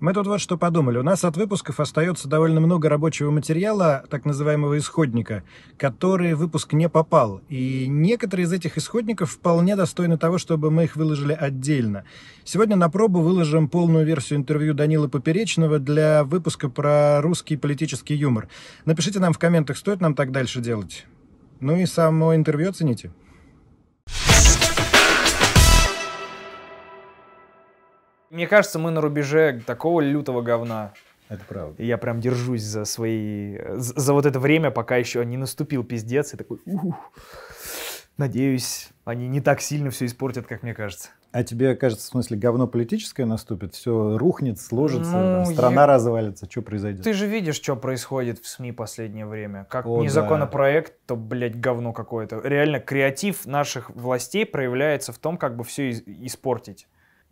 Мы тут вот что подумали. У нас от выпусков остается довольно много рабочего материала, так называемого исходника, который в выпуск не попал. И некоторые из этих исходников вполне достойны того, чтобы мы их выложили отдельно. Сегодня на пробу выложим полную версию интервью Данила Поперечного для выпуска про русский политический юмор. Напишите нам в комментах, стоит нам так дальше делать. Ну и само интервью оцените. Мне кажется, мы на рубеже такого лютого говна. Это правда. И я прям держусь за свои... За, вот это время, пока еще не наступил пиздец. И такой... Ух, надеюсь, они не так сильно все испортят, как мне кажется. А тебе кажется, в смысле, говно политическое наступит, все рухнет, сложится, Ну, там, страна я- развалится, что произойдет? Ты же видишь, что происходит в СМИ последнее время. Как О, не да. то, блядь, говно какое-то. Реально, креатив наших властей проявляется в том, как бы все испортить.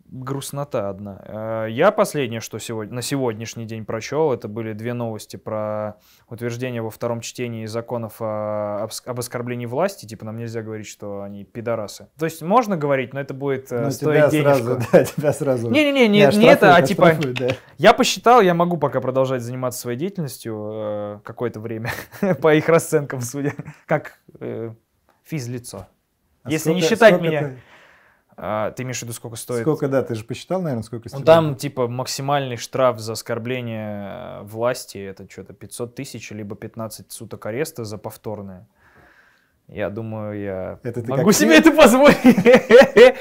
Грустнота одна. Э, Я последнее, что сегодня, на сегодняшний день прочел, это были две новости про утверждение во втором чтении законов о- об, оскорблении власти. Типа нам нельзя говорить, что они пидорасы. То есть можно говорить, но это будет э, Ну, стоить денежку. сразу, да, тебя сразу... Не-не-не, не, не оштрафуют, это, а типа да. я посчитал, я могу пока продолжать заниматься своей деятельностью э, какое-то время, по их расценкам, судя, как э, физлицо. А Если не сколько- считать сколько меня. ты- А, ты имеешь в виду, сколько стоит? Сколько, да, ты же посчитал, наверное, сколько Ну, тебя? там, типа, максимальный штраф за оскорбление э, власти, это что-то 500 тысяч, либо 15 суток ареста за повторное. Я думаю, я Это ты могу себе фи- это позволить.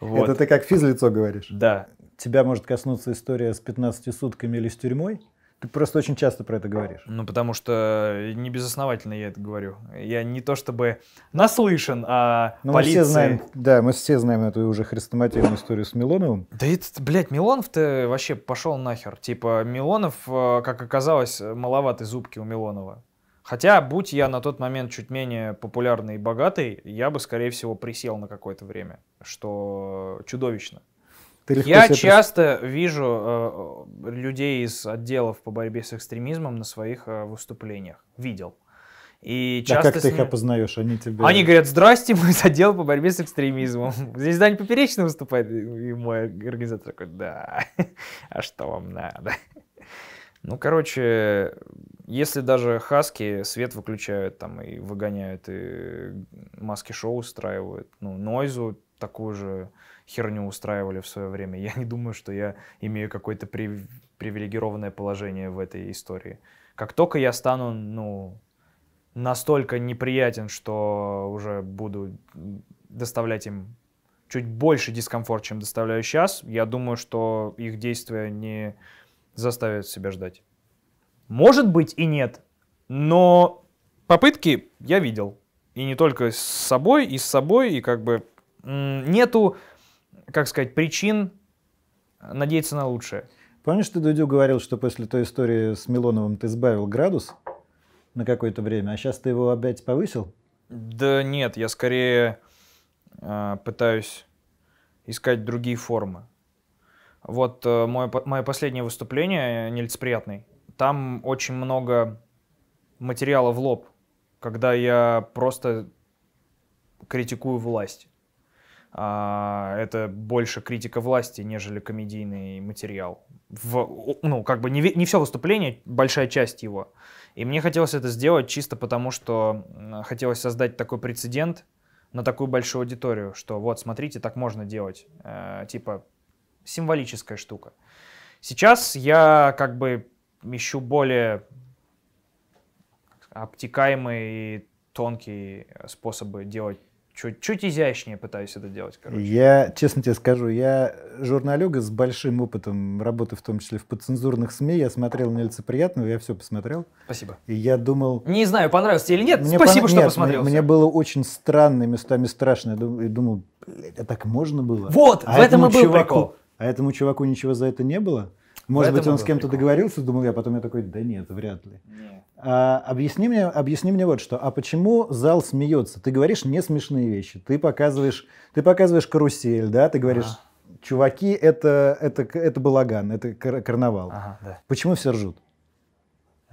Вот. Это ты как физлицо говоришь. Да. Тебя может коснуться история с 15 сутками или с тюрьмой? Ты просто очень часто про это говоришь. Ну, потому что не безосновательно я это говорю. Я не то чтобы наслышан о Ну, мы полиции. все знаем, да, мы все знаем эту уже хрестоматийную историю с Милоновым. Да это, блядь, Милонов-то вообще пошел нахер. Типа, Милонов, э, как оказалось, маловаты зубки у Милонова. Хотя, будь я на тот момент чуть менее популярный и богатый, я бы, скорее всего, присел на какое-то время, что чудовищно. Ты Я часто вижу э, людей из отделов по борьбе с экстремизмом на своих э, выступлениях. Видел. И пред- А часто как ты их опознаешь? Они тебе... Они говорят, здрасте, мы из отдела по борьбе с экстремизмом. Здесь Дань Поперечный выступает. И мой организатор такой, да, а что вам надо? Ну, короче, если даже хаски свет выключают там и выгоняют, и маски-шоу устраивают, ну, Нойзу такую же херню устраивали в свое время, я не думаю, что я имею какое-то прив- привилегированное положение в этой истории. Как только я стану, ну, настолько неприятен, что уже буду доставлять им чуть больше дискомфорт, чем доставляю сейчас, я думаю, что их действия не заставят себя ждать. Может быть и нет, но попытки я видел. И не только с собой, и с собой, и как бы нету, как сказать, причин надеяться на лучшее. Помнишь, ты, Дудю, говорил, что после той истории с Милоновым ты сбавил градус на какое-то время, а сейчас ты его опять повысил? Да нет, я скорее э, пытаюсь искать другие формы. Вот э, мое, мое последнее выступление, э, нелицеприятный, там очень много материала в лоб, когда я просто критикую власть. А, это больше критика власти, нежели комедийный материал. В, ну, как бы не, не все выступление, большая часть его. И мне хотелось это сделать чисто потому, что хотелось создать такой прецедент на такую большую аудиторию, что вот, смотрите, так можно делать. Э, типа символическая штука. Сейчас я как бы ищу более обтекаемые и тонкие способы делать чуть, чуть изящнее пытаюсь это делать, короче. Я, честно тебе скажу, я журналюга с большим опытом работы, в том числе в подцензурных СМИ. Я смотрел «Нелицеприятного», я все посмотрел. Спасибо. И я думал... Не знаю, понравилось тебе или нет. Мне Спасибо, пона- что нет, посмотрел. Мне, мне было очень странно, местами страшно. Я думал, блядь, а так можно было? Вот, а в этом и был чуваку, прикол. А этому чуваку ничего за это не было? Может быть, он с кем-то договорился, думал я, потом я такой, да нет, вряд ли. Не. А, объясни, мне, объясни мне вот что. А почему зал смеется? Ты говоришь не смешные вещи. Ты показываешь, ты показываешь карусель, да? Ты говоришь, Ага. чуваки, это, это, это балаган, это кар- карнавал. Ага, да. Почему все ржут?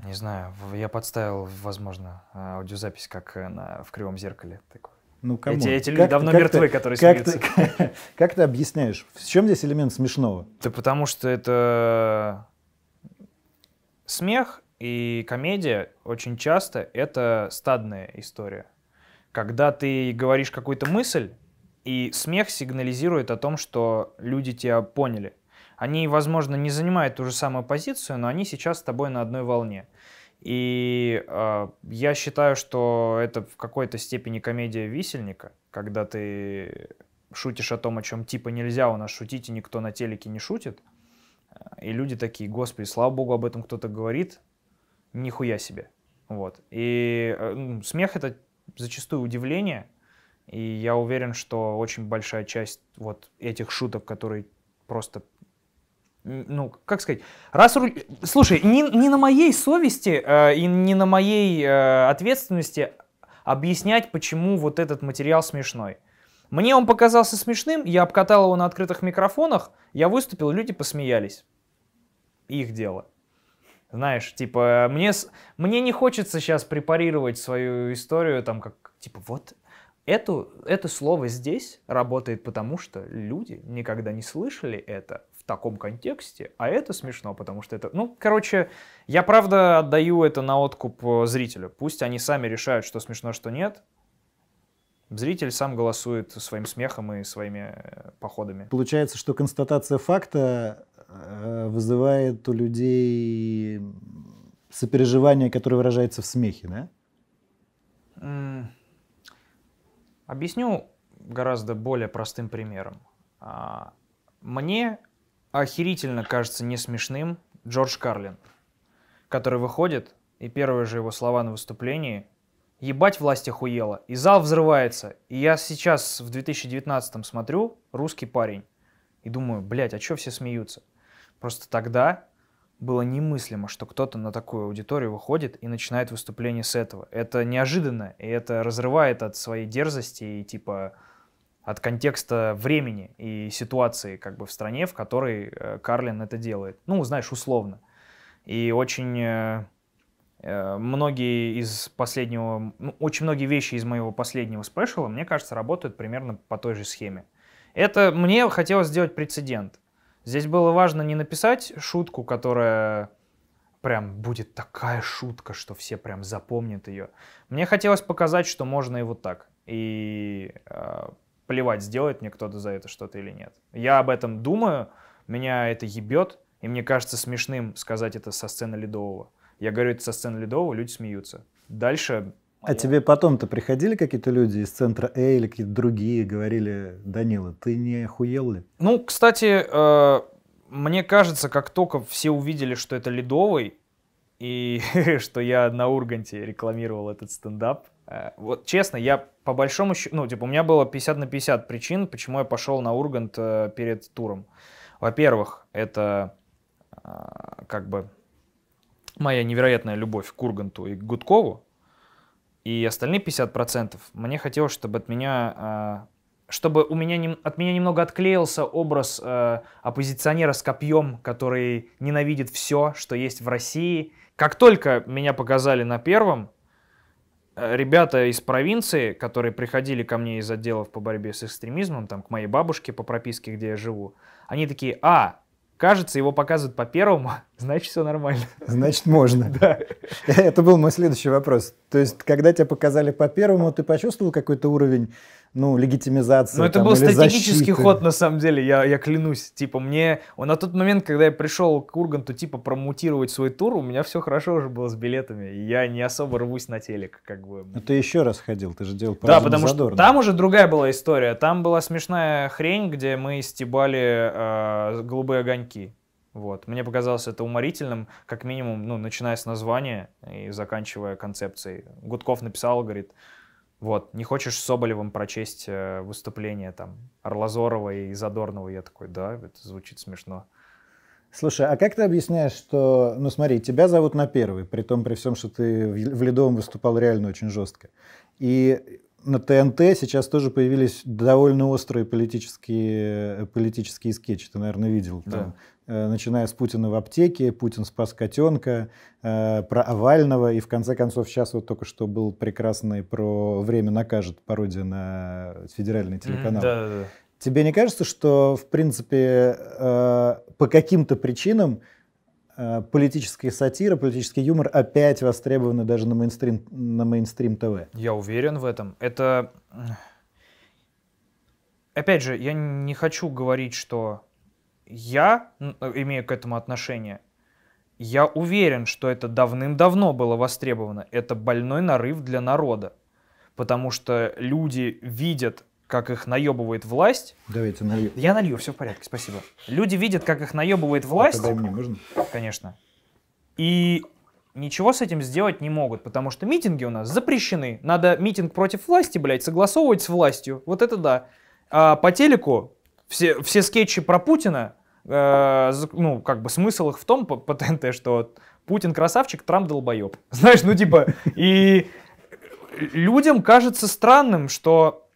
Не знаю, я подставил, возможно, аудиозапись, как э, на, в кривом зеркале. такой. Ну, кому? Эти, эти люди как, давно как мертвы, ты, которые как смеются. Ты, как ты объясняешь? В чем здесь элемент смешного? Да потому что это смех и комедия очень часто это стадная история. Когда ты говоришь какую-то мысль, и смех сигнализирует о том, что люди тебя поняли. Они, возможно, не занимают ту же самую позицию, но они сейчас с тобой на одной волне. И э, я считаю, что это в какой-то степени комедия висельника, когда ты шутишь о том, о чем типа нельзя у нас шутить, и никто на телеке не шутит. И люди такие, господи, слава богу, об этом кто-то говорит, нихуя себе. Вот. И э, смех это зачастую удивление, и я уверен, что очень большая часть вот этих шуток, которые просто ну, как сказать, раз... Слушай, не, не на моей совести э, и не на моей э, ответственности объяснять, почему вот этот материал смешной. Мне он показался смешным, я обкатал его на открытых микрофонах, я выступил, люди посмеялись. Их дело. Знаешь, типа, мне, мне не хочется сейчас препарировать свою историю, там, как, типа, вот, эту, это слово здесь работает потому, что люди никогда не слышали это таком контексте, а это смешно, потому что это... Ну, короче, я правда отдаю это на откуп э, зрителю. Пусть они сами решают, что смешно, что нет. Зритель сам голосует своим смехом и своими э, походами. Получается, что констатация факта вызывает у людей сопереживание, которое выражается в смехе, да? Объясню гораздо более простым примером. А, мне охерительно кажется не смешным Джордж Карлин, который выходит, и первые же его слова на выступлении «Ебать власть охуела», и зал взрывается. И я сейчас в 2019 смотрю «Русский парень» и думаю, блядь, а чё все смеются? Просто тогда было немыслимо, что кто-то на такую аудиторию выходит и начинает выступление с этого. Это неожиданно, и это разрывает от своей дерзости и типа от контекста времени и ситуации как бы в стране, в которой э, Карлин это делает. Ну, знаешь, условно. И очень э, э, многие из последнего, ну, очень многие вещи из моего последнего спешала, мне кажется, работают примерно по той же схеме. Это мне хотелось сделать прецедент. Здесь было важно не написать шутку, которая прям будет такая шутка, что все прям запомнят ее. Мне хотелось показать, что можно и вот так. И плевать, сделает мне кто-то за это что-то или нет. Я об этом думаю, меня это ебет, и мне кажется смешным сказать это со сцены Ледового. Я говорю это со сцены Ледового, люди смеются. Дальше... А я... тебе потом-то приходили какие-то люди из центра А или какие-то другие, говорили, Данила, ты не охуел ли? Ну, кстати, э, мне кажется, как только все увидели, что это Ледовый, и что я на Урганте рекламировал этот стендап, Э, вот честно, я по большому счету, ну, типа, у меня было 50 на 50 причин, почему я пошел на Ургант э, перед туром. Во-первых, это э, как бы моя невероятная любовь к Урганту и к Гудкову. И остальные 50% мне хотелось, чтобы от меня чтобы у меня от меня немного отклеился образ э, оппозиционера с копьем, который ненавидит все, что есть в России. Как только меня показали на первом, Э, ребята из провинции, которые приходили ко мне из отделов по борьбе с экстремизмом, там, к моей бабушке по прописке, где я живу, они такие, а, кажется, его показывают по первому, значит, все нормально. Значит, можно. Да. Это был мой следующий вопрос. То есть, когда тебя показали по первому, ты почувствовал какой-то уровень ну, легитимизации. Ну, это там, был стратегический защиты. ход, на самом деле, я, я клянусь. Типа, мне на тот момент, когда я пришел к Урганту, типа, промутировать свой тур, у меня все хорошо уже было с билетами. Я не особо рвусь на телек, как бы. Но ты еще раз ходил, ты же делал Да, потому задорно. что там уже другая была история. Там была смешная хрень, где мы стебали э, голубые огоньки. Вот. Мне показалось это уморительным, как минимум, ну, начиная с названия и заканчивая концепцией. Гудков написал, говорит, вот, не хочешь с Соболевым прочесть э, выступление там Орлазорова и Задорнова? Я такой, да, это звучит смешно. Слушай, а как ты объясняешь, что, ну смотри, тебя зовут на первый, при том, при всем, что ты в Ледовом выступал реально очень жестко. И на ТНТ сейчас тоже появились довольно острые политические, политические скетчи. Ты, наверное, видел. Да. Там, э, начиная с Путина в аптеке, Путин спас котенка, э, про Овального. И в конце концов сейчас вот только что был прекрасный про «Время накажет» пародия на федеральный телеканал. Mm, да, да, да. Тебе не кажется, что, в принципе, э, по каким-то причинам э, политическая сатира, политический юмор опять востребованы даже на мейнстрим, на мейнстрим ТВ? Я уверен в этом. Это... Опять же, я не хочу говорить, что я имею к этому отношение. Я уверен, что это давным-давно было востребовано. Это больной нарыв для народа. Потому что люди видят как их наебывает власть. Давайте налью. Я налью, все в порядке, спасибо. Люди видят, как их наебывает власть. А мне можно? Конечно. И ничего с этим сделать не могут, потому что митинги у нас запрещены. Надо митинг против власти, блядь, согласовывать с властью. Вот это да. А по телеку все, все скетчи про Путина, э, ну, как бы смысл их в том, по, по ТНТ, что Путин красавчик, Трамп долбоеб. Знаешь, ну типа, и людям кажется странным, что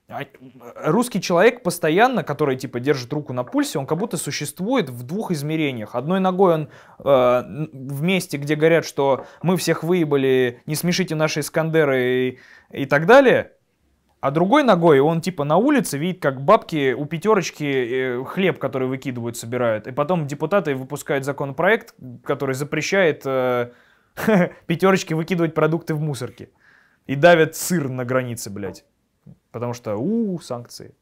русский человек постоянно, который типа держит руку на пульсе, он как будто существует в двух измерениях. Одной ногой он э, в месте, где говорят, что мы всех выебали, не смешите наши Искандеры и, и так далее. А другой ногой он типа на улице видит, как бабки у пятерочки э, хлеб, который выкидывают, собирают. И потом депутаты выпускают законопроект, который запрещает э, пятерочки выкидывать продукты в мусорке. И давят сыр на границе, блядь. Потому что, у, санкции.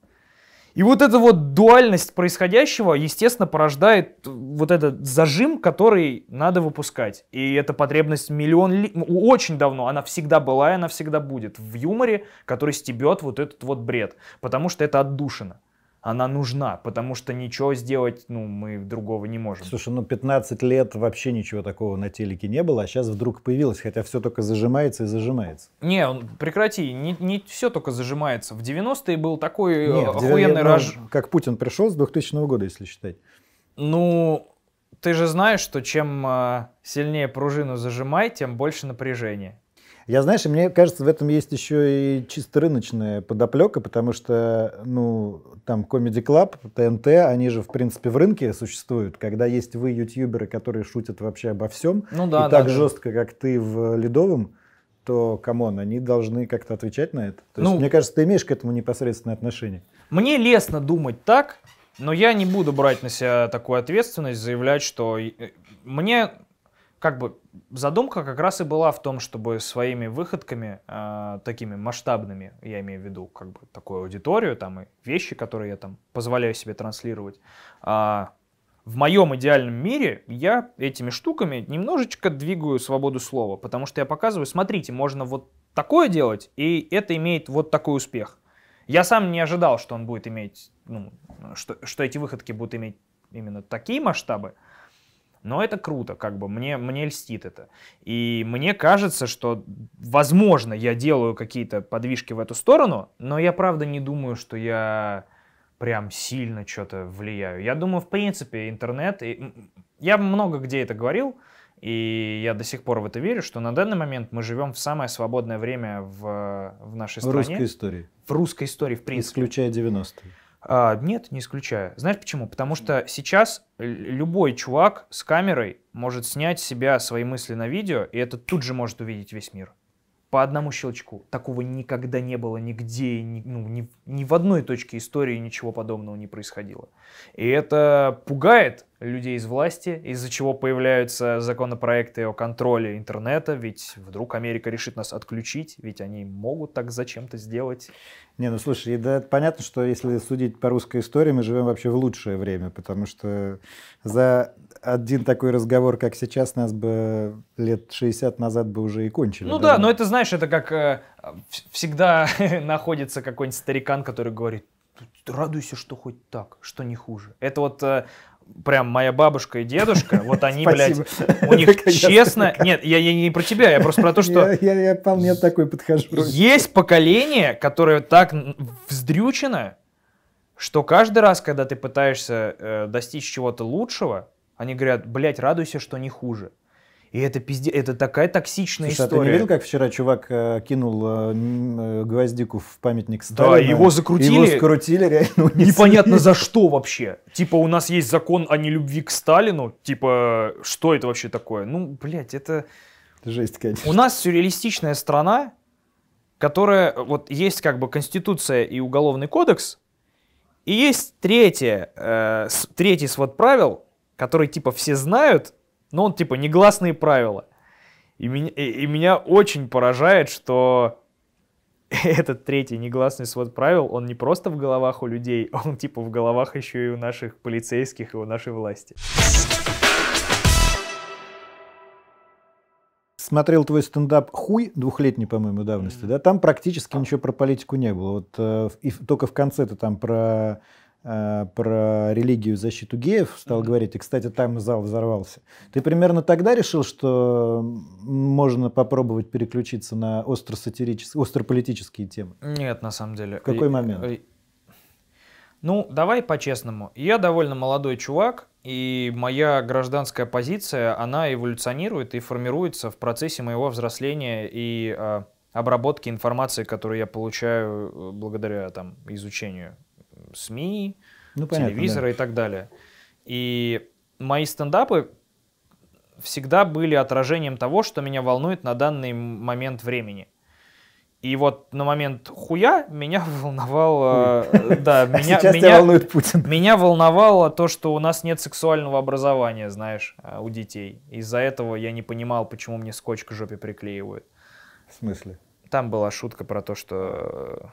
И вот эта вот дуальность происходящего, естественно, порождает вот этот зажим, который надо выпускать. И эта потребность миллион, ли... очень давно, она всегда была и она всегда будет в юморе, который стебет вот этот вот бред. Потому что это отдушина она нужна, потому что ничего сделать, ну, мы другого не можем. Слушай, ну 15 лет вообще ничего такого на телеке не было, а сейчас вдруг появилось, хотя все только зажимается и зажимается. Не, прекрати, не, не все только зажимается. В 90-е был такой э, Нет, охуенный ну, раж... Как Путин пришел с 2000 года, если считать. Ну, ты же знаешь, что чем э, сильнее пружину зажимай, тем больше напряжения. Я, знаешь, мне кажется, в этом есть еще и чисто рыночная подоплека, потому что, ну, там Comedy Club, ТНТ, они же, в принципе, в рынке существуют. Когда есть вы, ютуберы, которые шутят вообще обо всем, ну, да, и да, так да. жестко, как ты в Ледовом, то, come on, они должны как-то отвечать на это. То ну, есть, мне кажется, ты имеешь к этому непосредственное отношение. Мне лестно думать так, но я не буду брать на себя такую ответственность, заявлять, что э, мне как бы задумка как раз и была в том, чтобы своими выходками, э, такими масштабными, я имею в виду как бы такую аудиторию, там и вещи, которые я там позволяю себе транслировать, э, в моем идеальном мире я этими штуками немножечко двигаю свободу слова, потому что я показываю, смотрите, можно вот такое делать, и это имеет вот такой успех. Я сам не ожидал, что он будет иметь, ну, что, что эти выходки будут иметь именно такие масштабы, но это круто, как бы мне, мне льстит это. И мне кажется, что, возможно, я делаю какие-то подвижки в эту сторону, но я правда не думаю, что я прям сильно что-то влияю. Я думаю, в принципе, интернет... И... Я много где это говорил, и я до сих пор в это верю, что на данный момент мы живем в самое свободное время в, в нашей стране. В русской истории. В русской истории, в принципе. Исключая 90-е. А, нет, не исключаю. Знаешь почему? Потому что сейчас любой чувак с камерой может снять себя свои мысли на видео, и это тут же может увидеть весь мир. По одному щелчку. Такого никогда не было нигде, ни, ну, ни, ни в одной точке истории ничего подобного не происходило. И это пугает людей из власти, из-за чего появляются законопроекты о контроле интернета, ведь вдруг Америка решит нас отключить, ведь они могут так зачем-то сделать. Не, ну слушай, да, понятно, что если судить по русской истории, мы живем вообще в лучшее время, потому что за один такой разговор, как сейчас, нас бы лет 60 назад бы уже и кончили. Ну да, да но это, знаешь, это как э, всегда находится какой-нибудь старикан, который говорит, радуйся, что хоть так, что не хуже. Это вот э, прям моя бабушка и дедушка, вот они, блядь, у них честно... Нет, я, я не про тебя, я просто про то, что... Я, я, я вполне такой подхожу. Есть поколение, которое так вздрючено, что каждый раз, когда ты пытаешься э, достичь чего-то лучшего, они говорят, блядь, радуйся, что не хуже. И это пизде, это такая токсичная Слушай, история. а ты не видел, как вчера чувак э, кинул э, э, гвоздику в памятник Сталина? Да, его закрутили. Его скрутили, реально унесли. Непонятно за что вообще. Типа у нас есть закон о нелюбви к Сталину. Типа что это вообще такое? Ну, блядь, это... Жесть, конечно. У нас сюрреалистичная страна, которая... Вот есть как бы Конституция и Уголовный кодекс, и есть третье, э, третий свод правил, который типа все знают, но он типа негласные правила. И меня, и, и меня очень поражает, что этот третий негласный свод правил, он не просто в головах у людей, он типа в головах еще и у наших полицейских и у нашей власти. Смотрел твой стендап «Хуй» двухлетней, по-моему, давности, да? Там практически ничего про политику не было. Вот э, и только в конце ты там про, про религию и защиту геев стал Мгм. говорить. И, кстати, там зал взорвался. Ты примерно тогда решил, что можно попробовать переключиться на остро-сатирические, остро-политические темы? Нет, на самом деле. В какой И- момент? и- Ну, давай по-честному. Я довольно молодой чувак, и моя гражданская позиция, она эволюционирует и формируется в процессе моего взросления и а, обработки информации, которую я получаю э, благодаря там, изучению СМИ, Ну, понятно, телевизора и так далее. И мои стендапы всегда были отражением того, что меня волнует на данный момент времени. И вот на момент хуя меня волновало... э, Да, да. А меня, тебя меня, волнует Путин. меня волновало то, что у нас нет сексуального образования, знаешь, э, у детей. Из-за этого я не понимал, почему мне скотч к жопе приклеивают. В смысле? Там была шутка про то, что...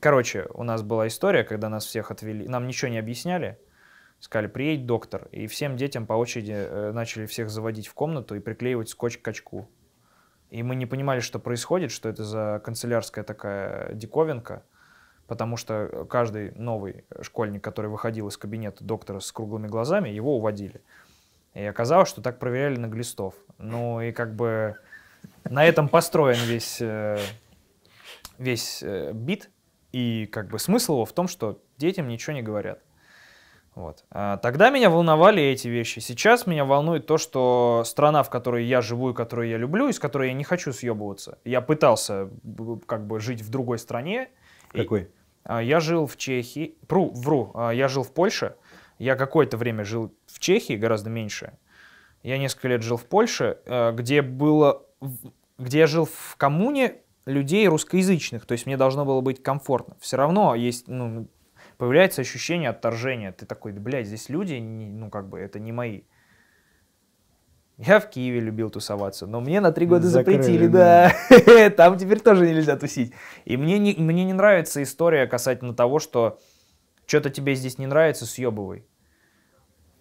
Короче, у нас была история, когда нас всех отвели. Нам ничего не объясняли. Сказали, приедет доктор. И всем детям по очереди э, начали всех заводить в комнату и приклеивать скотч к очку. И мы не понимали, что происходит, что это за канцелярская такая диковинка. Потому что каждый новый школьник, который выходил из кабинета доктора с круглыми глазами, его уводили. И оказалось, что так проверяли на глистов. Ну и как бы на этом построен весь, э, весь э, бит. И как бы смысл его в том, что детям ничего не говорят. Вот. А тогда меня волновали эти вещи. Сейчас меня волнует то, что страна, в которой я живу и которую я люблю, и с которой я не хочу съебываться. Я пытался как бы жить в другой стране. И- Какой? а, Я жил в Чехии, пру, вру, а, я жил в Польше, я какое-то время жил в Чехии, гораздо меньше. Я несколько лет жил в Польше, э, где было, где я жил в коммуне людей русскоязычных, то есть мне должно было быть комфортно. Все равно есть, ну, появляется ощущение отторжения. Ты такой, да, блядь, здесь люди, ну, как бы, это не мои. Я в Киеве любил тусоваться, но мне на три года Закрыли, запретили, да. да. Там теперь тоже нельзя тусить. И мне не, мне не нравится история касательно того, что что-то тебе здесь не нравится, съебывай.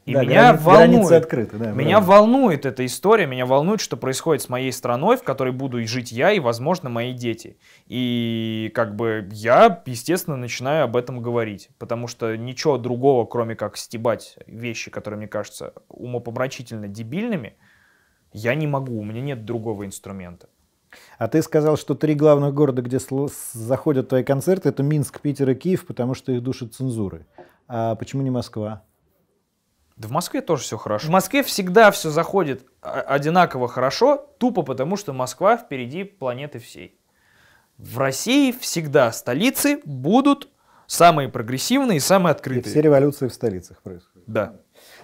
И Да, меня грани- волнует. открыты, да. Меня правда. волнует эта история, меня волнует, что происходит с моей страной, в которой буду жить я и, возможно, мои дети. И как бы я, естественно, начинаю об этом говорить, потому что ничего другого, кроме как стебать вещи, которые мне кажутся умопомрачительно дебильными, я не могу, у меня нет другого инструмента. А ты сказал, что три главных города, где заходят твои концерты, это Минск, Питер и Киев, потому что их душат цензуры. А почему не Москва? Да в Москве тоже все хорошо. В Москве всегда все заходит а- одинаково хорошо, тупо потому, что Москва впереди планеты всей. В России всегда столицы будут самые прогрессивные и самые И открытые. все революции в столицах происходят. Да.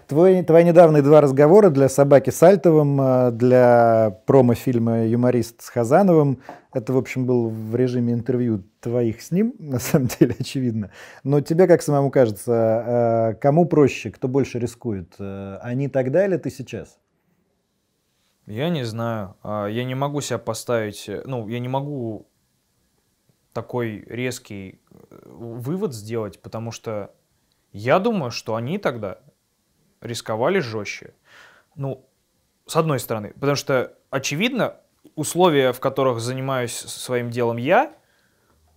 Твой, твои недавние два разговора для «Собаки с Альтовым», э, для промо-фильма «Юморист» с Хазановым, это, в общем, был в режиме интервью твоих с ним, на самом деле, очевидно. Но тебе, как самому кажется, э, кому проще, кто больше рискует? Э, Они тогда или ты сейчас? Я не знаю. А, Я не могу себя поставить, ну, я не могу такой резкий вывод сделать, потому что я думаю, что они тогда рисковали жестче. Ну, с одной стороны, потому что, очевидно, условия, в которых занимаюсь своим делом я,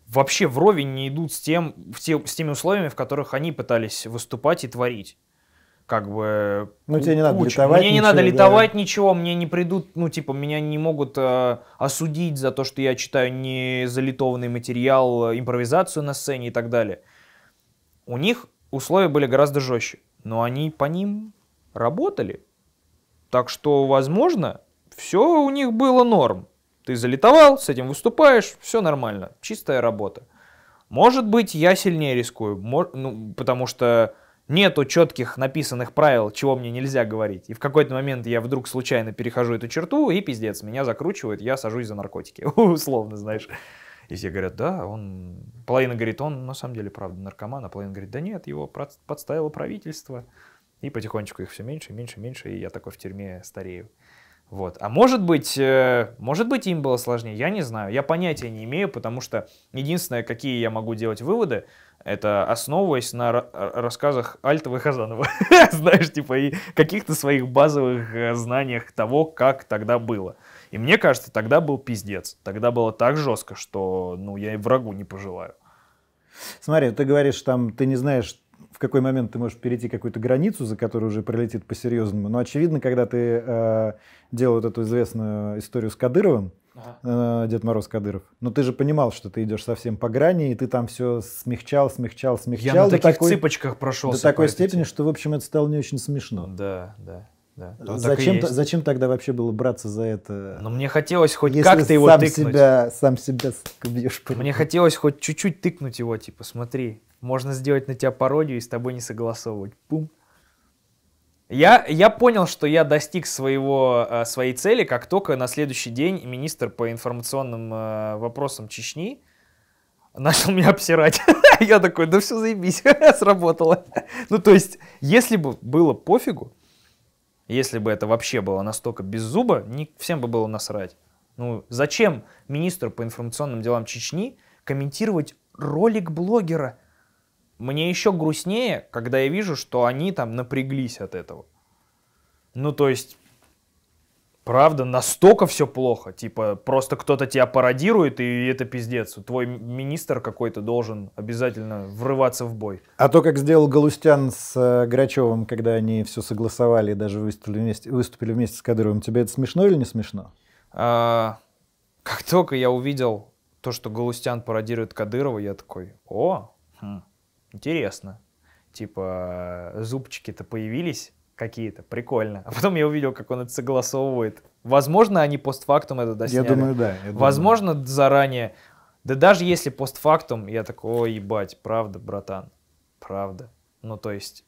вообще вровень не идут с, тем, в те- с теми условиями, в которых они пытались выступать и творить. Как бы... Ну, тебе не надо литовать Мне не надо ничего, да. литовать ничего, мне не придут, ну, типа, меня не могут э, осудить за то, что я читаю не залитованный материал, э, импровизацию на сцене и так далее. У них условия были гораздо жестче, но они по ним работали. Так что, возможно, все у них было норм. Ты залетовал, с этим выступаешь, все нормально, чистая работа. Может быть, я сильнее рискую, ну, потому что нету четких написанных правил, чего мне нельзя говорить. И в какой-то момент я вдруг случайно перехожу эту черту, и пиздец, меня закручивают, я сажусь за наркотики, условно, знаешь. И все говорят, да, он... Половина говорит, он на самом деле, правда, наркоман, а половина говорит, да нет, его подставило правительство. И потихонечку их все меньше, меньше, меньше, и я такой в тюрьме старею. Вот. А может быть, э, может быть, им было сложнее, я не знаю. Я понятия не имею, потому что единственное, какие я могу делать выводы, это основываясь на рассказах Альтова и Хазанова. Знаешь, типа, и каких-то своих базовых э, знаниях того, как тогда было. И мне кажется, тогда был пиздец. Тогда было так жестко, что, ну, я и врагу не пожелаю. Смотри, ты говоришь, там, ты не знаешь, в какой момент ты можешь перейти какую-то границу, за которую уже пролетит по-серьезному. Но очевидно, когда ты э, делал вот эту известную историю с Кадыровым, ага. э, Дед Мороз Кадыров, но ты же понимал, что ты идешь совсем по грани, и ты там все смягчал, смягчал, смягчал. Я на таких такой, цыпочках прошел. До такой степени, что, в общем, это стало не очень смешно. Да, да. Да, зачем, зачем тогда вообще было браться за это? Но мне хотелось хоть как-то его сам тыкнуть. Себя, сам себя бьешь. Мне хотелось хоть чуть-чуть тыкнуть его, типа, смотри, можно сделать на тебя пародию и с тобой не согласовывать. Пум. Я, я понял, что я достиг своего, э, своей цели, как только на следующий день министр по информационным э, вопросам Чечни начал меня обсирать. я такой, да все заебись, сработало. ну, то есть, если бы было пофигу, если бы это вообще было настолько без зуба, не, всем бы было насрать. Ну, зачем министру по информационным делам Чечни комментировать ролик блогера, мне еще грустнее, когда я вижу, что они там напряглись от этого. Ну, то есть, правда, настолько все плохо. Типа, просто кто-то тебя пародирует, и это пиздец. Твой министр какой-то должен обязательно врываться в бой. А то, как сделал Галустян с э, Грачевым, когда они все согласовали и даже выступили вместе, выступили вместе с Кадыровым, тебе это смешно или не смешно? А, как только я увидел то, что Галустян пародирует Кадырова, я такой, о, хм, интересно. Типа, зубчики-то появились какие-то, прикольно. А потом я увидел, как он это согласовывает. Возможно, они постфактум это досняли. Я думаю, да. Я Возможно, думаю. заранее. Да даже если постфактум, я такой, ой, ебать, правда, братан, правда. Ну, то есть,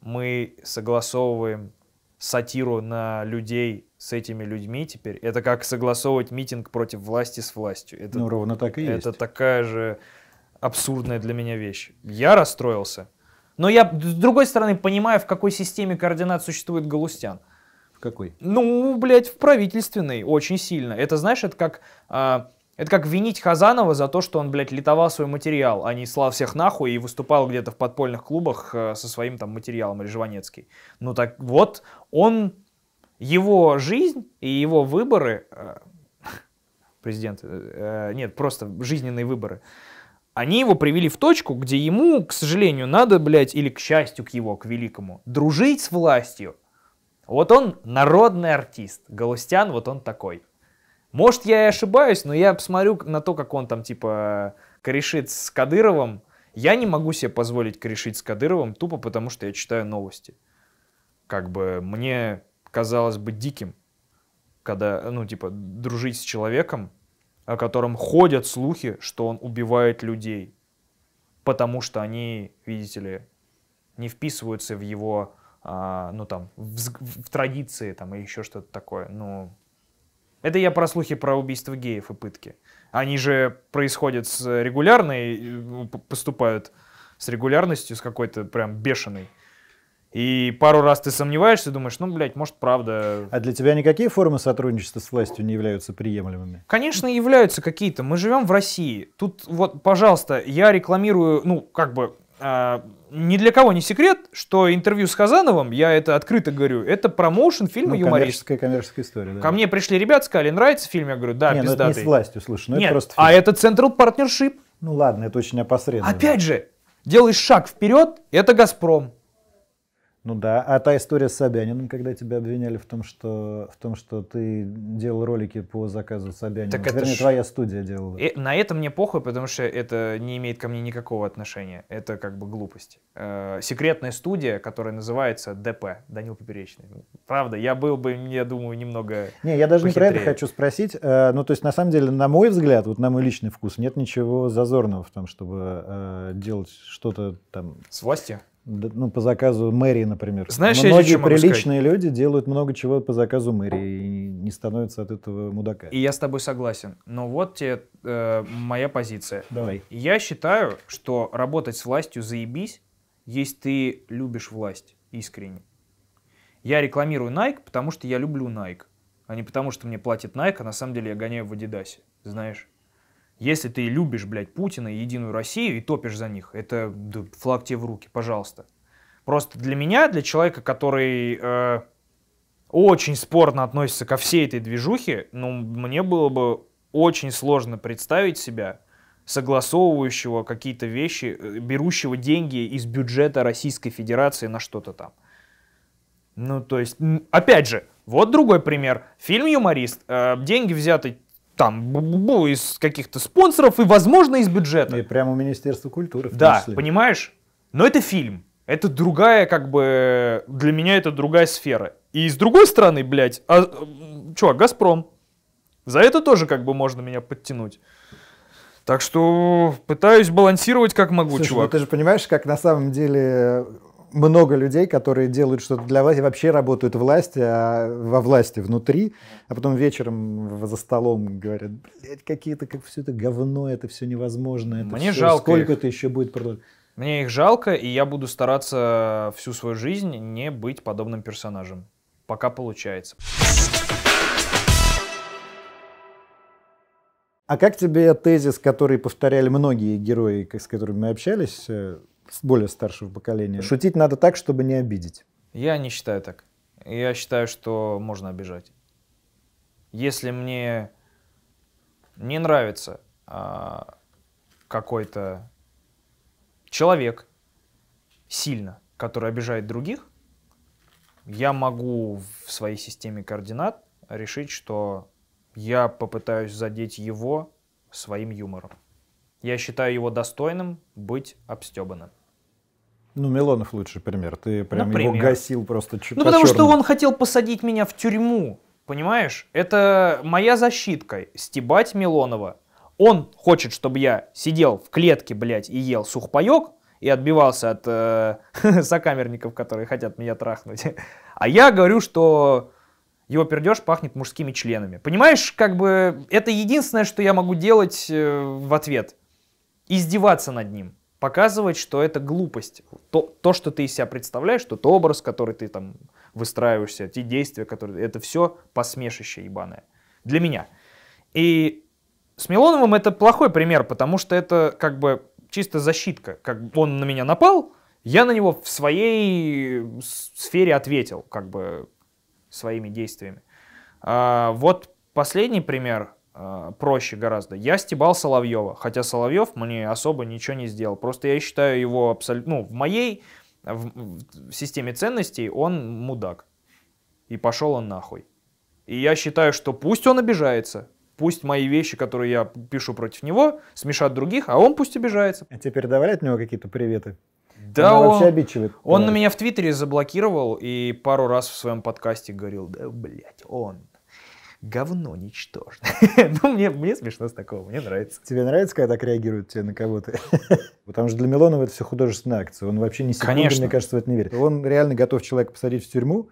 мы согласовываем сатиру на людей с этими людьми теперь. Это как согласовывать митинг против власти с властью. Это, ну, ровно так и это есть. Это такая же абсурдная для меня вещь. Я расстроился. Но я, с другой стороны, понимаю, в какой системе координат существует Галустян. В какой? Ну, блядь, в правительственной, очень сильно. Это, знаешь, это как... А, это как винить Хазанова за то, что он, блядь, литовал свой материал, а не слал всех нахуй и выступал где-то в подпольных клубах э, со своим там материалом, или Жванецкий. Ну так вот, он, его жизнь и его выборы, э, президент, э, нет, просто жизненные выборы, они его привели в точку, где ему, к сожалению, надо, блядь, или к счастью к его, к великому, дружить с властью. Вот он народный артист. Галустян, вот он такой. Может, я и ошибаюсь, но я посмотрю на то, как он там, типа, корешит с Кадыровым. Я не могу себе позволить корешить с Кадыровым тупо потому, что я читаю новости. Как бы мне казалось бы диким, когда, ну, типа, дружить с человеком, о котором ходят слухи, что он убивает людей, потому что они, видите ли, не вписываются в его, а, ну там, в, в традиции там и еще что-то такое. Ну, это я про слухи про убийство геев и пытки. Они же происходят с регулярной, э, поступают с регулярностью, с какой-то прям бешеной. И пару раз ты сомневаешься, думаешь, ну, блядь, может, правда. А для тебя никакие формы сотрудничества с властью не являются приемлемыми? Конечно, являются какие-то. Мы живем в России. Тут вот, пожалуйста, я рекламирую, ну, как бы, э, ни для кого не секрет, что интервью с Хазановым, я это открыто говорю, это промоушен фильма ну, юмористская. коммерческая история, да. Ко мне пришли ребята, сказали, нравится фильм? Я говорю, да, не, пиздатый. Ну это не с властью, слушай, ну Нет, это просто а фильм. а это Central Partnership. Ну ладно, это очень опосредованно. Опять же, делаешь шаг вперед, это Газпром. Ну да, а та история с Собяниным, когда тебя обвиняли в том, что, в том, что ты делал ролики по заказу Собянина. Так Вернее, ж... твоя студия делала. И, на это мне похуй, потому что это не имеет ко мне никакого отношения. Это как бы глупость. Э, секретная студия, которая называется ДП, Данил Поперечный. Правда, я был бы, я думаю, немного Не, я даже похитрее. не про это хочу спросить. Э, ну, то есть, на самом деле, на мой взгляд, вот на мой личный вкус, нет ничего зазорного в том, чтобы э, делать что-то там... С властью? Ну, по заказу мэрии, например. Знаешь, Многие приличные люди делают много чего по заказу мэрии и не становятся от этого мудака. И я с тобой согласен. Но вот тебе э, моя позиция. Давай. Я считаю, что работать с властью заебись, если ты любишь власть искренне. Я рекламирую Nike, потому что я люблю Nike, а не потому что мне платит Nike, а на самом деле я гоняю в Адидасе, знаешь. Если ты любишь, блядь, Путина и Единую Россию и топишь за них, это да, флаг тебе в руки, пожалуйста. Просто для меня, для человека, который э, очень спорно относится ко всей этой движухе, ну, мне было бы очень сложно представить себя согласовывающего какие-то вещи, э, берущего деньги из бюджета Российской Федерации на что-то там. Ну, то есть, опять же, вот другой пример. Фильм «Юморист». Э, деньги взяты там из каких-то спонсоров и, возможно, из бюджета. И прямо у Министерства культуры. да, числе. понимаешь? Но это фильм. Это другая, как бы, для меня это другая сфера. И с другой стороны, блядь, а, чувак, Газпром. За это тоже как бы можно меня подтянуть. Так что пытаюсь балансировать как могу, Слушай, чувак. Ну ты же понимаешь, как на самом деле много людей, которые делают что-то для власти, вообще работают власти, а во власти внутри, а потом вечером за столом говорят, блядь, какие-то, как все это говно, это все невозможно. Это Мне все, жалко Сколько их. это еще будет продолжать? Мне их жалко, и я буду стараться всю свою жизнь не быть подобным персонажем. Пока получается. А как тебе тезис, который повторяли многие герои, с которыми мы общались, э, более старшего поколения. Шутить надо так, чтобы не обидеть. Я не считаю так. Я считаю, что можно обижать. Если мне не нравится а, какой-то человек сильно, который обижает других, я могу в своей системе координат решить, что я попытаюсь задеть его своим юмором. Я считаю его достойным быть обстебанным. Ну, Милонов лучший пример. Ты прям Например. его гасил просто Ну, потому что он хотел посадить меня в тюрьму. Понимаешь? Это моя защитка. Стебать Милонова. Он хочет, чтобы я сидел в клетке, блядь, и ел сухпайок, и отбивался от э, сокамерников, которые хотят меня трахнуть. А я говорю, что его пердеж пахнет мужскими членами. Понимаешь, как бы это единственное, что я могу делать э, в ответ. Издеваться над ним показывать, что это глупость. То, то, что ты из себя представляешь, тот образ, который ты там выстраиваешься, те действия, которые... Это все посмешище ебаное. Для меня. И с Милоновым это плохой пример, потому что это как бы чисто защитка. Как он на меня напал, я на него в своей сфере ответил, как бы своими действиями. А, вот последний пример. А, проще гораздо. Я стебал Соловьева, хотя Соловьев мне особо ничего не сделал. Просто я считаю его абсолютно, ну, в моей в, в системе ценностей он мудак. И пошел он нахуй. И я считаю, что пусть он обижается, пусть мои вещи, которые я пишу против него, смешат других, а он пусть обижается. А теперь давай от него какие-то приветы. Да, он вообще обидчивый. Он на меня в Твиттере заблокировал и пару раз в своем подкасте говорил, да, блядь, он говно ничтожное. ну, мне, мне смешно с такого, мне нравится. Тебе нравится, когда так реагируют тебе на кого-то? Потому что для Милонова это все художественная акция. Он вообще не секунды, Конечно. мне кажется, в это не верит. Он реально готов человека посадить в тюрьму,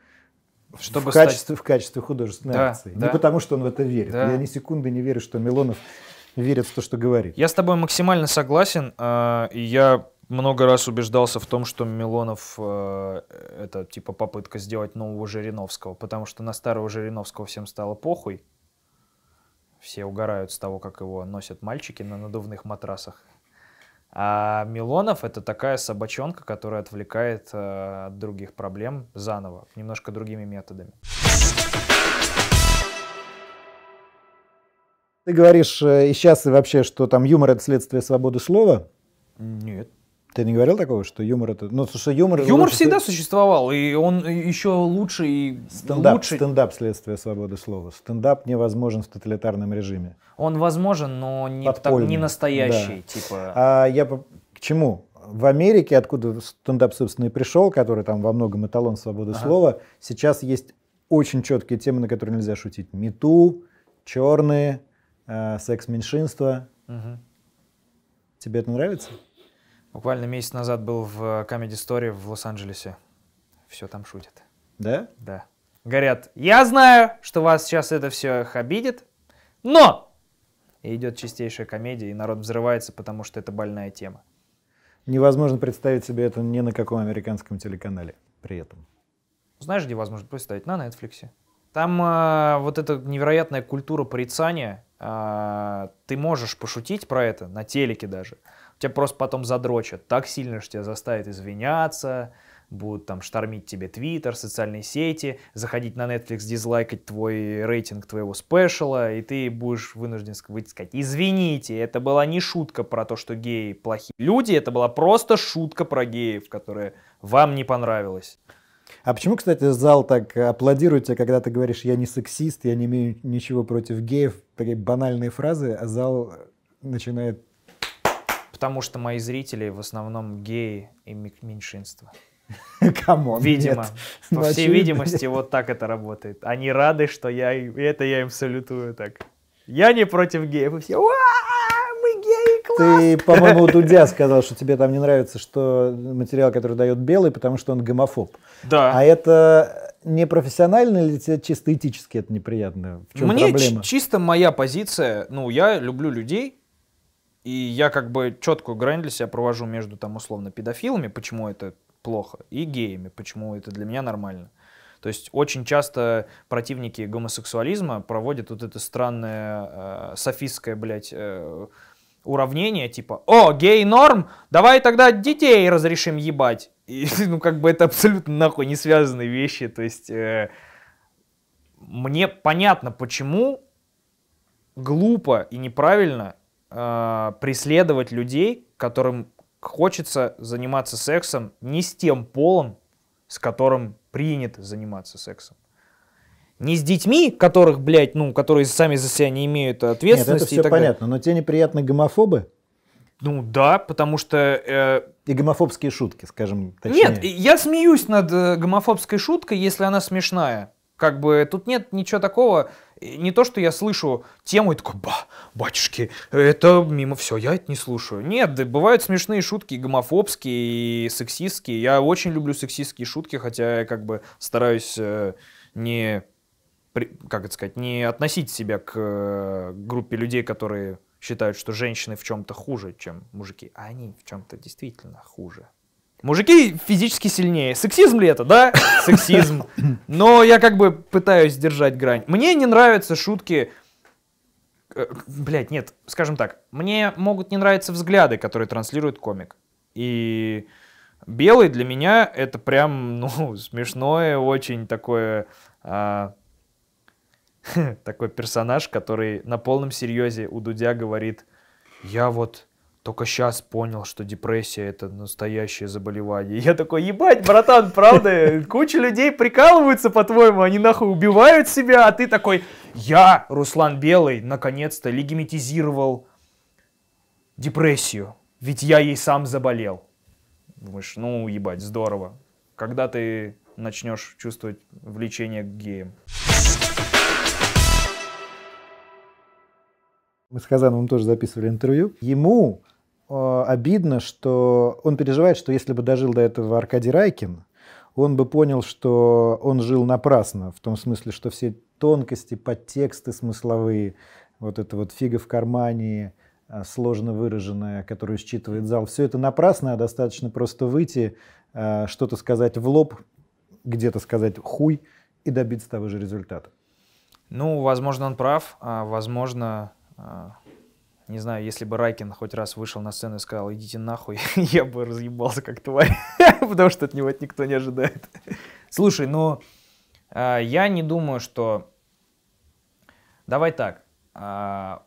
чтобы в, качестве, в качестве художественной да, акции. Да. Не потому, что он в это верит. Да. Я ни секунды не верю, что Милонов верит в то, что говорит. Я с тобой максимально согласен. А, и я много раз убеждался в том, что Милонов э, это типа попытка сделать нового Жириновского, потому что на старого Жириновского всем стало похуй. Все угорают с того, как его носят мальчики на надувных матрасах. А Милонов это такая собачонка, которая отвлекает э, от других проблем заново, немножко другими методами. Ты говоришь э, и сейчас и вообще, что там юмор это следствие свободы слова? Нет. Ты не говорил такого, что юмор это... Ну, слушай, юмор... Юмор лучше всегда существовал, и он еще лучше и Стендап, лучше. стендап следствие свободы слова. Стендап невозможен в тоталитарном режиме. Он возможен, но не, так- не настоящий, типа. А я к чему? В Америке, откуда стендап, собственно, и пришел, который там во многом эталон свободы Ага. слова, сейчас есть очень четкие темы, на которые нельзя шутить. Мету, черные, э, секс-меньшинство. Мгм. Тебе это нравится? Буквально месяц назад был в Comedy Story в Лос-Анджелесе. Все там шутят. Да? Да. Говорят, я знаю, что вас сейчас это все обидит, но и идет чистейшая комедия, и народ взрывается, потому что это больная тема. Невозможно представить себе это ни на каком американском телеканале при этом. Знаешь, где возможно представить? На Netflix. Там а, вот эта невероятная культура порицания. а, ты можешь пошутить про это на телеке даже. Тебя просто потом задрочат так сильно, что тебя заставят извиняться, будут там штормить тебе твиттер, социальные сети, заходить на Netflix, дизлайкать твой рейтинг твоего спешала, и ты будешь вынужден сказать, извините, это была не шутка про то, что геи плохие люди, это была просто шутка про геев, которая вам не понравилась. А почему, кстати, зал так аплодирует тебе, когда ты говоришь, я не сексист, я не имею ничего против геев, такие банальные фразы, а зал начинает... Потому что мои зрители в основном геи и меньшинство. Come on, Видимо, нет. по Ну, всей видимости, вот так это работает. Они рады, что я и это я им салютую так. Я не против геев. И все, «Уа, мы геи, класс! Ты, по-моему, у Дудя сказал, что тебе там не нравится, что материал, который дает белый, потому что он гомофоб. Да. А это не профессионально или тебе чисто этически это неприятно? В чем Мне проблема? чисто моя позиция, ну, я люблю людей, и я как бы четкую грань для себя провожу между там условно педофилами, почему это плохо, и геями, почему это для меня нормально. То есть очень часто противники гомосексуализма проводят вот это странное э, софистское, блядь, э, уравнение, типа, о, гей норм, давай тогда детей разрешим ебать. И, ну, как бы это абсолютно нахуй не связанные вещи, то есть... э, мне понятно, почему глупо и неправильно э, преследовать людей, которым хочется заниматься сексом не с тем полом, с которым принято заниматься сексом. Не с детьми, которых, блядь, ну, которые сами за себя не имеют Нет, ответственности это и все так далее. понятно, но тебе неприятны гомофобы Ну да, потому что э, и гомофобские шутки, скажем точнее. Нет, я смеюсь над э, гомофобской шуткой, если она смешная. Как бы тут нет ничего такого. Не то, что я слышу тему и такой, ба, батюшки, это мимо все, я это не слушаю. Нет, да бывают смешные шутки гомофобские, и сексистские. Я очень люблю сексистские шутки, хотя я как бы стараюсь э, не, как это сказать, не относить себя к э, группе людей, которые считают, что женщины в чем-то хуже, чем мужики. А они в чем-то действительно хуже. Мужики физически сильнее. Сексизм ли это? Да, сексизм. Но я как бы пытаюсь держать грань. Мне не нравятся шутки... э, Блять, нет, скажем так. Мне могут не нравиться взгляды, которые транслирует комик. И белый для меня это прям, ну, смешное, очень такое... а, такой персонаж, который на полном серьезе у Дудя говорит, я вот только сейчас понял, что депрессия это настоящее заболевание. Я такой, ебать, братан, правда, куча людей прикалываются, по-твоему, они нахуй убивают себя, а ты такой, я, Руслан Белый, наконец-то легимитизировал депрессию, ведь я ей сам заболел. Думаешь, ну, ебать, здорово. Когда ты начнешь чувствовать влечение к геям? Мы с Хазановым тоже записывали интервью. Ему обидно, что он переживает, что если бы дожил до этого Аркадий Райкин, он бы понял, что он жил напрасно, в том смысле, что все тонкости, подтексты смысловые, вот это вот фига в кармане, а, сложно выраженное, которую считывает зал, все это напрасно, а достаточно просто выйти, а, что-то сказать в лоб, где-то сказать хуй и добиться того же результата. Ну, возможно, он прав, а возможно, а, не знаю, если бы Райкин хоть раз вышел на сцену и сказал, идите нахуй, я бы разъебался как тварь, потому что от него никто не ожидает. Слушай, ну, а, я не думаю, что... Давай так, а,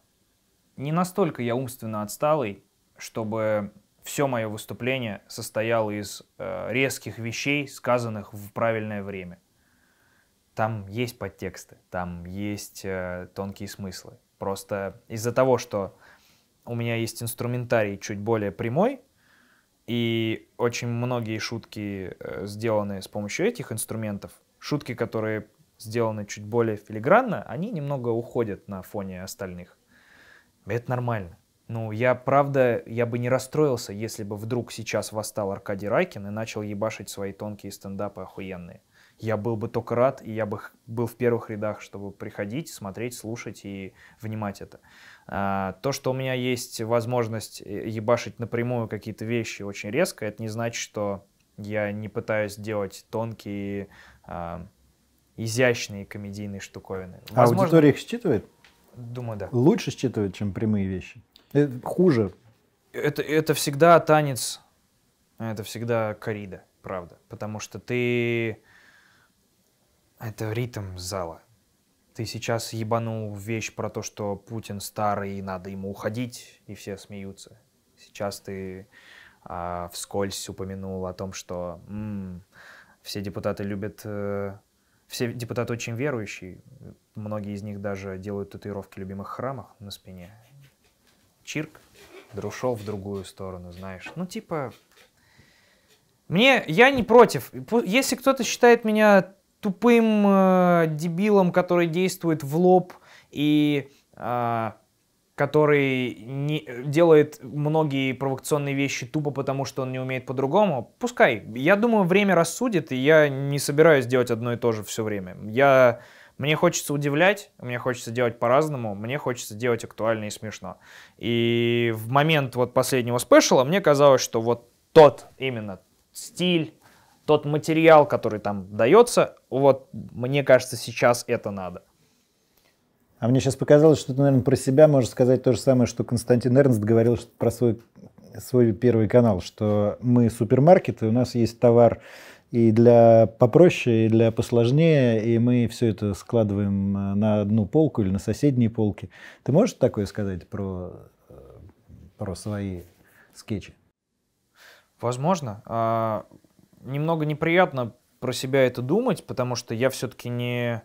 не настолько я умственно отсталый, чтобы все мое выступление состояло из э, резких вещей, сказанных в правильное время. Там есть подтексты, там есть э, тонкие смыслы. Просто из-за того, что у меня есть инструментарий чуть более прямой, и очень многие шутки э, сделаны с помощью этих инструментов, шутки, которые сделаны чуть более филигранно, они немного уходят на фоне остальных. Это нормально. Ну, я, правда, я бы не расстроился, если бы вдруг сейчас восстал Аркадий Райкин и начал ебашить свои тонкие стендапы охуенные. Я был бы только рад, и я бы был в первых рядах, чтобы приходить, смотреть, слушать и внимать это. А, то, что у меня есть возможность э, ебашить напрямую какие-то вещи очень резко, это не значит, что я не пытаюсь делать тонкие, а, изящные комедийные штуковины. А Возможно, аудитория их считывает? Думаю, да. Лучше считывает, чем прямые вещи? Это хуже. Это, это всегда танец, это всегда корида, правда. Потому что ты... Это ритм зала. Ты сейчас ебанул вещь про то, что Путин старый, и надо ему уходить, и все смеются. Сейчас ты а, вскользь упомянул о том, что м, все депутаты любят... Э, все депутаты очень верующие. Многие из них даже делают татуировки любимых храмах на спине чирк, да ушел в другую сторону, знаешь. Ну, типа, мне, я не против. Если кто-то считает меня тупым э, дебилом, который действует в лоб и э, который не, делает многие провокационные вещи тупо, потому что он не умеет по-другому, пускай. Я думаю, время рассудит, и я не собираюсь делать одно и то же все время. Я мне хочется удивлять, мне хочется делать по-разному, мне хочется делать актуально и смешно. И в момент вот последнего спешала мне казалось, что вот тот именно стиль, тот материал, который там дается, вот мне кажется, сейчас это надо. А мне сейчас показалось, что ты, наверное, про себя можешь сказать то же самое, что Константин Эрнст говорил про свой, свой первый канал, что мы супермаркет, и у нас есть товар и для попроще, и для посложнее, и мы все это складываем э, на одну полку или на соседние полки. Ты можешь такое сказать про, э, про свои скетчи? Возможно. Немного неприятно про себя это думать, потому что я все-таки не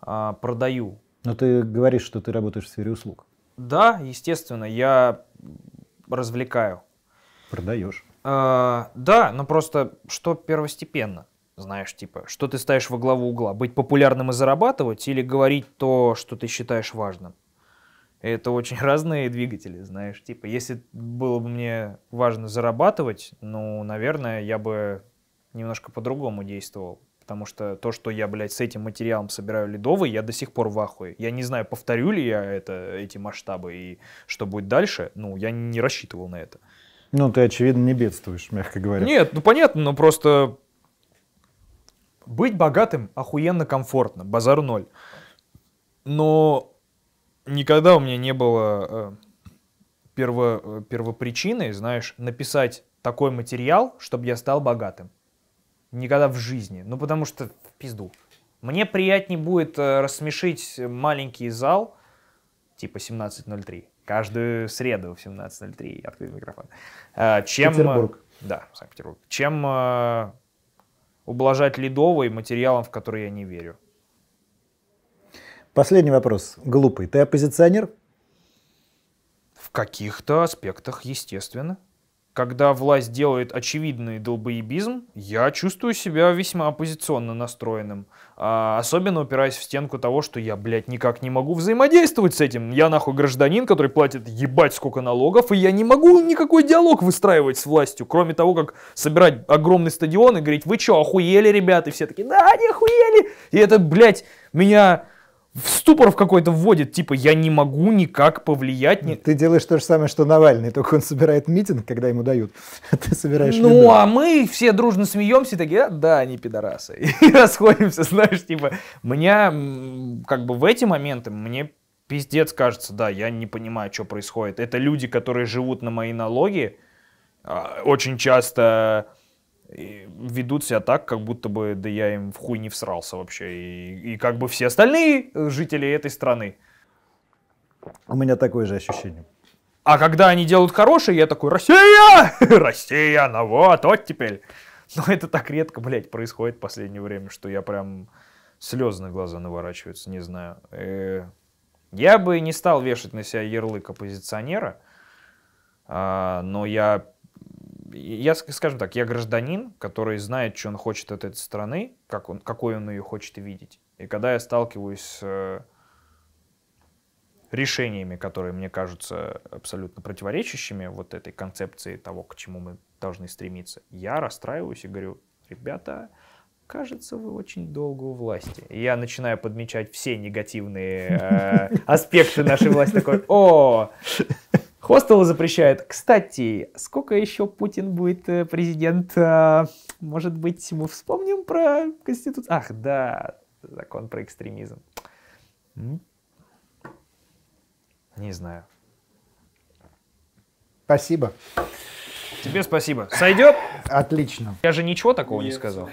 а, продаю. Но ты говоришь, что ты работаешь в сфере услуг. Да, естественно, я развлекаю. Продаешь. А, да, но просто что первостепенно? Знаешь, типа, что ты ставишь во главу угла? Быть популярным и зарабатывать или говорить то, что ты считаешь важным? Это очень разные двигатели, знаешь. Типа, если было бы мне важно зарабатывать, ну, наверное, я бы немножко по-другому действовал. Потому что то, что я, блядь, с этим материалом собираю ледовый, я до сих пор в ахуе. Я не знаю, повторю ли я это, эти масштабы и что будет дальше. Ну, я не рассчитывал на это. Ну, ты, очевидно, не бедствуешь, мягко говоря. Нет, ну понятно, но просто быть богатым охуенно комфортно, базару ноль. Но никогда у меня не было э, перво, э, первопричиной, знаешь, написать такой материал, чтобы я стал богатым. Никогда в жизни. Ну, потому что в пизду. Мне приятнее будет э, рассмешить маленький зал, типа 1703, каждую среду в 17.03 открытый микрофон. Э, чем, Петербург. Да, Санкт-Петербург. Чем э, ублажать ледовый материалом, в который я не верю. Последний вопрос. Глупый. Ты оппозиционер? В каких-то аспектах, естественно когда власть делает очевидный долбоебизм, я чувствую себя весьма оппозиционно настроенным. А, особенно упираясь в стенку того, что я, блядь, никак не могу взаимодействовать с этим. Я нахуй гражданин, который платит ебать сколько налогов, и я не могу никакой диалог выстраивать с властью, кроме того, как собирать огромный стадион и говорить, вы что, охуели, ребята? И все такие, да, не охуели. И это, блядь, меня в ступор в какой-то вводит, типа, я не могу никак повлиять. Не... Ты делаешь то же самое, что Навальный, только он собирает митинг, когда ему дают, а ты собираешь Ну, лиду. а мы все дружно смеемся, такие, а, да, они пидорасы. И расходимся, знаешь, типа, меня, как бы в эти моменты, мне пиздец кажется, да, я не понимаю, что происходит. Это люди, которые живут на мои налоги, а, очень часто ведут себя так, как будто бы да я им в хуй не всрался вообще. И, и как бы все остальные жители этой страны. У меня такое же ощущение. А когда они делают хорошие, я такой, Россия! Россия, ну вот, вот теперь. Но это так редко, блядь, происходит в последнее время, что я прям слезы на глаза наворачиваются, не знаю. Э, я бы не стал вешать на себя ярлык оппозиционера, а, но я, я, скажем так, я гражданин, который знает, что он хочет от этой страны, как он, какой он ее хочет видеть. И когда я сталкиваюсь с э, решениями, которые мне кажутся абсолютно противоречащими вот этой концепции того, к чему мы должны стремиться, я расстраиваюсь и говорю, ребята, кажется, вы очень долго у власти. И я начинаю подмечать все негативные э, аспекты нашей власти. Такой, о, хостелы запрещают. Кстати, сколько еще Путин будет э, президент? А, может быть, мы вспомним про Конституцию? Ах, да, закон про экстремизм. Не знаю. Спасибо. Тебе спасибо. Сойдет? Отлично. Я же ничего такого Нет. не сказал.